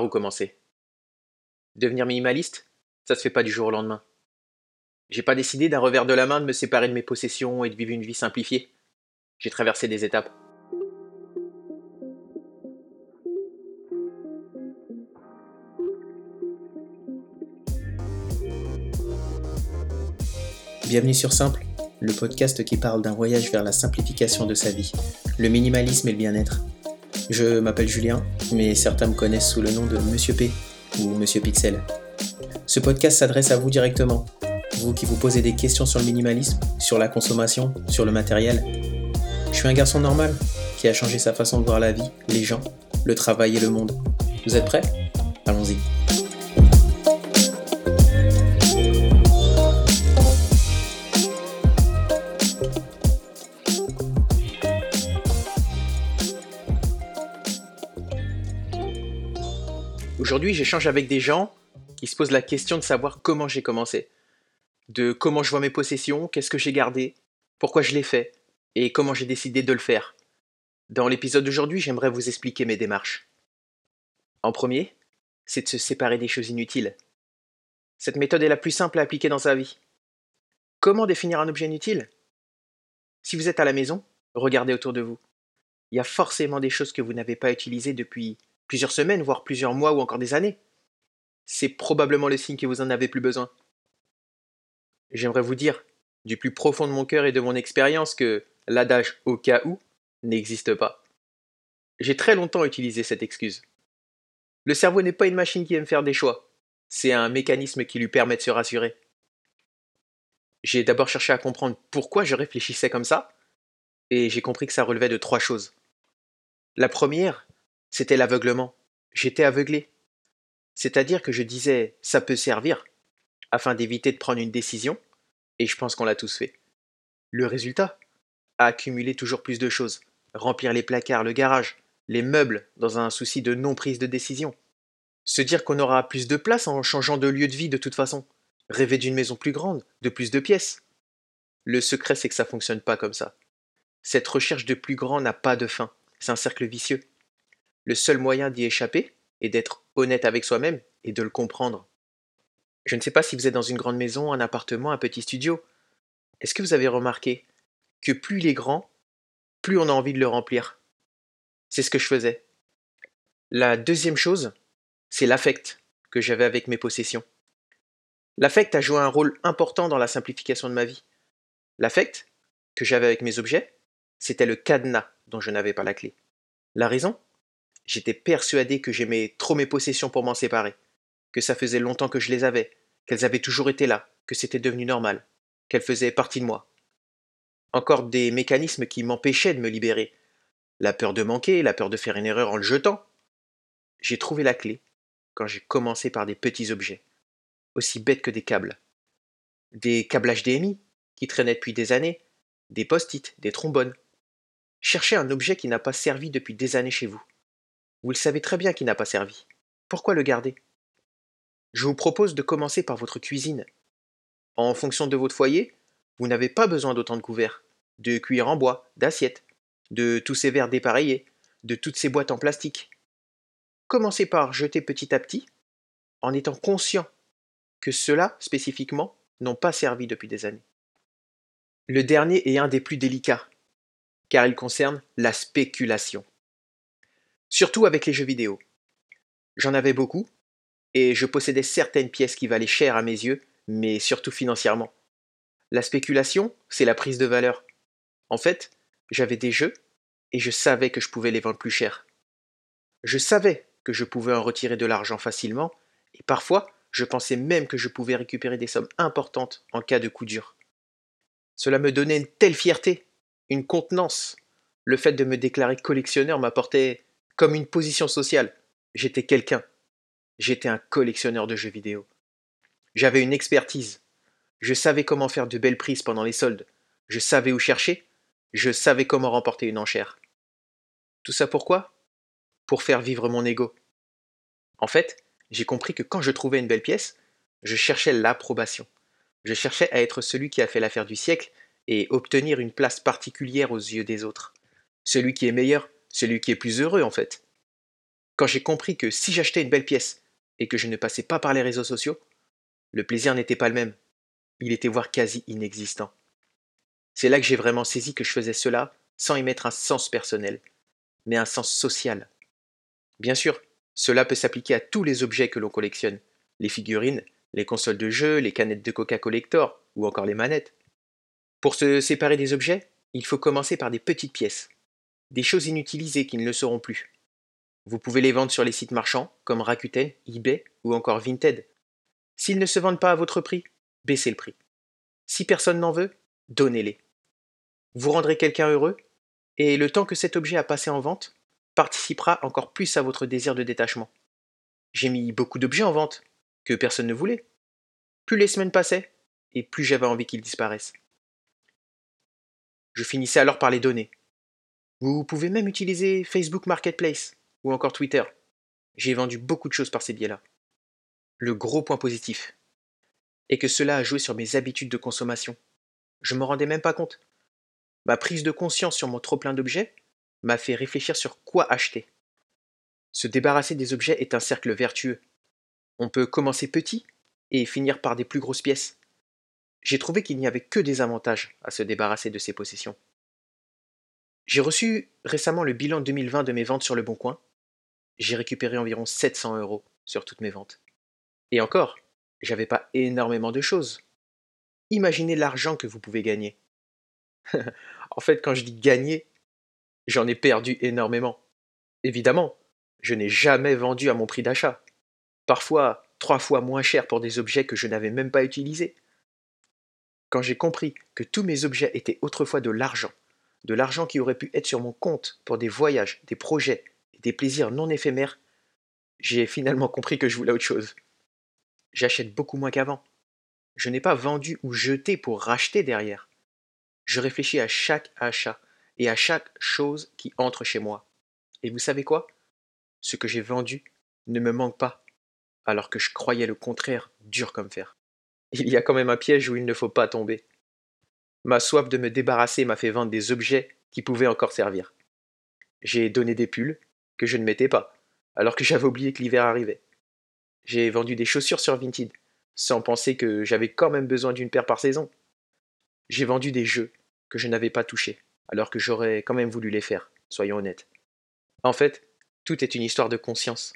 Où commencer? Devenir minimaliste? Ça se fait pas du jour au lendemain. J'ai pas décidé d'un revers de la main de me séparer de mes possessions et de vivre une vie simplifiée. J'ai traversé des étapes. Bienvenue sur Simple, le podcast qui parle d'un voyage vers la simplification de sa vie, le minimalisme et le bien-être. Je m'appelle Julien, mais certains me connaissent sous le nom de Monsieur P ou Monsieur Pixel. Ce podcast s'adresse à vous directement, vous qui vous posez des questions sur le minimalisme, sur la consommation, sur le matériel. Je suis un garçon normal qui a changé sa façon de voir la vie, les gens, le travail et le monde. Vous êtes prêts? Allons-y. Aujourd'hui, j'échange avec des gens qui se posent la question de savoir comment j'ai commencé, de comment je vois mes possessions, qu'est-ce que j'ai gardé, pourquoi je l'ai fait, et comment j'ai décidé de le faire. Dans l'épisode d'aujourd'hui, j'aimerais vous expliquer mes démarches. En premier, c'est de se séparer des choses inutiles. Cette méthode est la plus simple à appliquer dans sa vie. Comment définir un objet inutile? Si vous êtes à la maison, regardez autour de vous. Il y a forcément des choses que vous n'avez pas utilisées depuis plusieurs semaines, voire plusieurs mois ou encore des années. C'est probablement le signe que vous en avez plus besoin. J'aimerais vous dire, du plus profond de mon cœur et de mon expérience, que l'adage au cas où n'existe pas. J'ai très longtemps utilisé cette excuse. Le cerveau n'est pas une machine qui aime faire des choix, c'est un mécanisme qui lui permet de se rassurer. J'ai d'abord cherché à comprendre pourquoi je réfléchissais comme ça, et j'ai compris que ça relevait de trois choses. La première, c'était l'aveuglement. J'étais aveuglé. C'est-à-dire que je disais ça peut servir afin d'éviter de prendre une décision, et je pense qu'on l'a tous fait. Le résultat? Accumuler toujours plus de choses, remplir les placards, le garage, les meubles dans un souci de non-prise de décision. Se dire qu'on aura plus de place en changeant de lieu de vie de toute façon. Rêver d'une maison plus grande, de plus de pièces. Le secret, c'est que ça fonctionne pas comme ça. Cette recherche de plus grand n'a pas de fin. C'est un cercle vicieux. Le seul moyen d'y échapper est d'être honnête avec soi-même et de le comprendre. Je ne sais pas si vous êtes dans une grande maison, un appartement, un petit studio. Est-ce que vous avez remarqué que plus il est grand, plus on a envie de le remplir? C'est ce que je faisais. La deuxième chose, c'est l'affect que j'avais avec mes possessions. L'affect a joué un rôle important dans la simplification de ma vie. L'affect que j'avais avec mes objets, c'était le cadenas dont je n'avais pas la clé. La raison? J'étais persuadé que j'aimais trop mes possessions pour m'en séparer, que ça faisait longtemps que je les avais, qu'elles avaient toujours été là, que c'était devenu normal, qu'elles faisaient partie de moi. Encore des mécanismes qui m'empêchaient de me libérer. La peur de manquer, la peur de faire une erreur en le jetant. J'ai trouvé la clé quand j'ai commencé par des petits objets, aussi bêtes que des câbles. Des câbles HDMI qui traînaient depuis des années, des post-it, des trombones. Cherchez un objet qui n'a pas servi depuis des années chez vous. Vous le savez très bien qu'il n'a pas servi. Pourquoi le garder? Je vous propose de commencer par votre cuisine. En fonction de votre foyer, vous n'avez pas besoin d'autant de couverts, de cuillères en bois, d'assiettes, de tous ces verres dépareillés, de toutes ces boîtes en plastique. Commencez par jeter petit à petit, en étant conscient que ceux-là, spécifiquement, n'ont pas servi depuis des années. Le dernier est un des plus délicats, car il concerne la spéculation surtout avec les jeux vidéo. J'en avais beaucoup, et je possédais certaines pièces qui valaient cher à mes yeux, mais surtout financièrement. La spéculation, c'est la prise de valeur. En fait, j'avais des jeux, et je savais que je pouvais les vendre plus cher. Je savais que je pouvais en retirer de l'argent facilement, et parfois, je pensais même que je pouvais récupérer des sommes importantes en cas de coup dur. Cela me donnait une telle fierté, une contenance. Le fait de me déclarer collectionneur m'apportait comme une position sociale. J'étais quelqu'un. J'étais un collectionneur de jeux vidéo. J'avais une expertise. Je savais comment faire de belles prises pendant les soldes. Je savais où chercher. Je savais comment remporter une enchère. Tout ça pourquoi? Pour faire vivre mon ego. En fait, j'ai compris que quand je trouvais une belle pièce, je cherchais l'approbation. Je cherchais à être celui qui a fait l'affaire du siècle et obtenir une place particulière aux yeux des autres. Celui qui est meilleur, celui qui est plus heureux en fait. Quand j'ai compris que si j'achetais une belle pièce et que je ne passais pas par les réseaux sociaux, le plaisir n'était pas le même. Il était voire quasi inexistant. C'est là que j'ai vraiment saisi que je faisais cela sans y mettre un sens personnel, mais un sens social. Bien sûr, cela peut s'appliquer à tous les objets que l'on collectionne, les figurines, les consoles de jeux, les canettes de Coca Collector ou encore les manettes. Pour se séparer des objets, il faut commencer par des petites pièces, des choses inutilisées qui ne le seront plus. Vous pouvez les vendre sur les sites marchands comme Rakuten, eBay ou encore Vinted. S'ils ne se vendent pas à votre prix, baissez le prix. Si personne n'en veut, donnez-les. Vous rendrez quelqu'un heureux et le temps que cet objet a passé en vente participera encore plus à votre désir de détachement. J'ai mis beaucoup d'objets en vente que personne ne voulait. Plus les semaines passaient, et plus j'avais envie qu'ils disparaissent. Je finissais alors par les donner. Vous pouvez même utiliser Facebook Marketplace ou encore Twitter. J'ai vendu beaucoup de choses par ces biais-là. Le gros point positif est que cela a joué sur mes habitudes de consommation. Je ne me rendais même pas compte. Ma prise de conscience sur mon trop-plein d'objets m'a fait réfléchir sur quoi acheter. Se débarrasser des objets est un cercle vertueux. On peut commencer petit et finir par des plus grosses pièces. J'ai trouvé qu'il n'y avait que des avantages à se débarrasser de ces possessions. J'ai reçu récemment le bilan 2020 de mes ventes sur le Bon Coin. J'ai récupéré environ 700 euros sur toutes mes ventes. Et encore, j'avais pas énormément de choses. Imaginez l'argent que vous pouvez gagner. en fait, quand je dis gagner, j'en ai perdu énormément. Évidemment, je n'ai jamais vendu à mon prix d'achat. Parfois, trois fois moins cher pour des objets que je n'avais même pas utilisés. Quand j'ai compris que tous mes objets étaient autrefois de l'argent, de l'argent qui aurait pu être sur mon compte pour des voyages, des projets et des plaisirs non éphémères, j'ai finalement compris que je voulais autre chose. J'achète beaucoup moins qu'avant. Je n'ai pas vendu ou jeté pour racheter derrière. Je réfléchis à chaque achat et à chaque chose qui entre chez moi. Et vous savez quoi? Ce que j'ai vendu ne me manque pas, alors que je croyais le contraire dur comme fer. Il y a quand même un piège où il ne faut pas tomber. Ma soif de me débarrasser m'a fait vendre des objets qui pouvaient encore servir. J'ai donné des pulls que je ne mettais pas, alors que j'avais oublié que l'hiver arrivait. J'ai vendu des chaussures sur Vinted, sans penser que j'avais quand même besoin d'une paire par saison. J'ai vendu des jeux que je n'avais pas touchés, alors que j'aurais quand même voulu les faire, soyons honnêtes. En fait, tout est une histoire de conscience.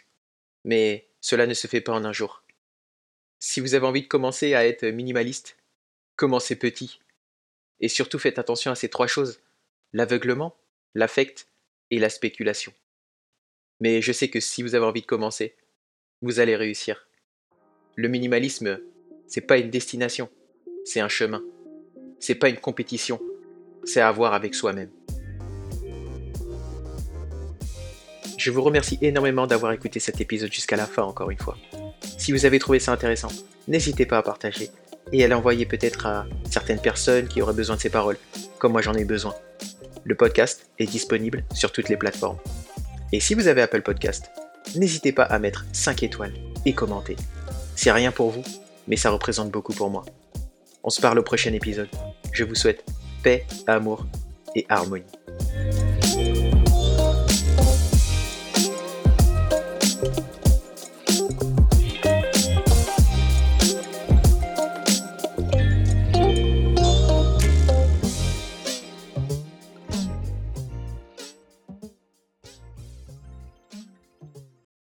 Mais cela ne se fait pas en un jour. Si vous avez envie de commencer à être minimaliste, commencez petit. Et surtout faites attention à ces trois choses, l'aveuglement, l'affect et la spéculation. Mais je sais que si vous avez envie de commencer, vous allez réussir. Le minimalisme, c'est pas une destination, c'est un chemin. C'est pas une compétition, c'est à voir avec soi-même. Je vous remercie énormément d'avoir écouté cet épisode jusqu'à la fin encore une fois. Si vous avez trouvé ça intéressant, n'hésitez pas à partager et à l'envoyer peut-être à certaines personnes qui auraient besoin de ces paroles, comme moi j'en ai besoin. Le podcast est disponible sur toutes les plateformes. Et si vous avez Apple Podcast, n'hésitez pas à mettre 5 étoiles et commenter. C'est rien pour vous, mais ça représente beaucoup pour moi. On se parle au prochain épisode. Je vous souhaite paix, amour et harmonie.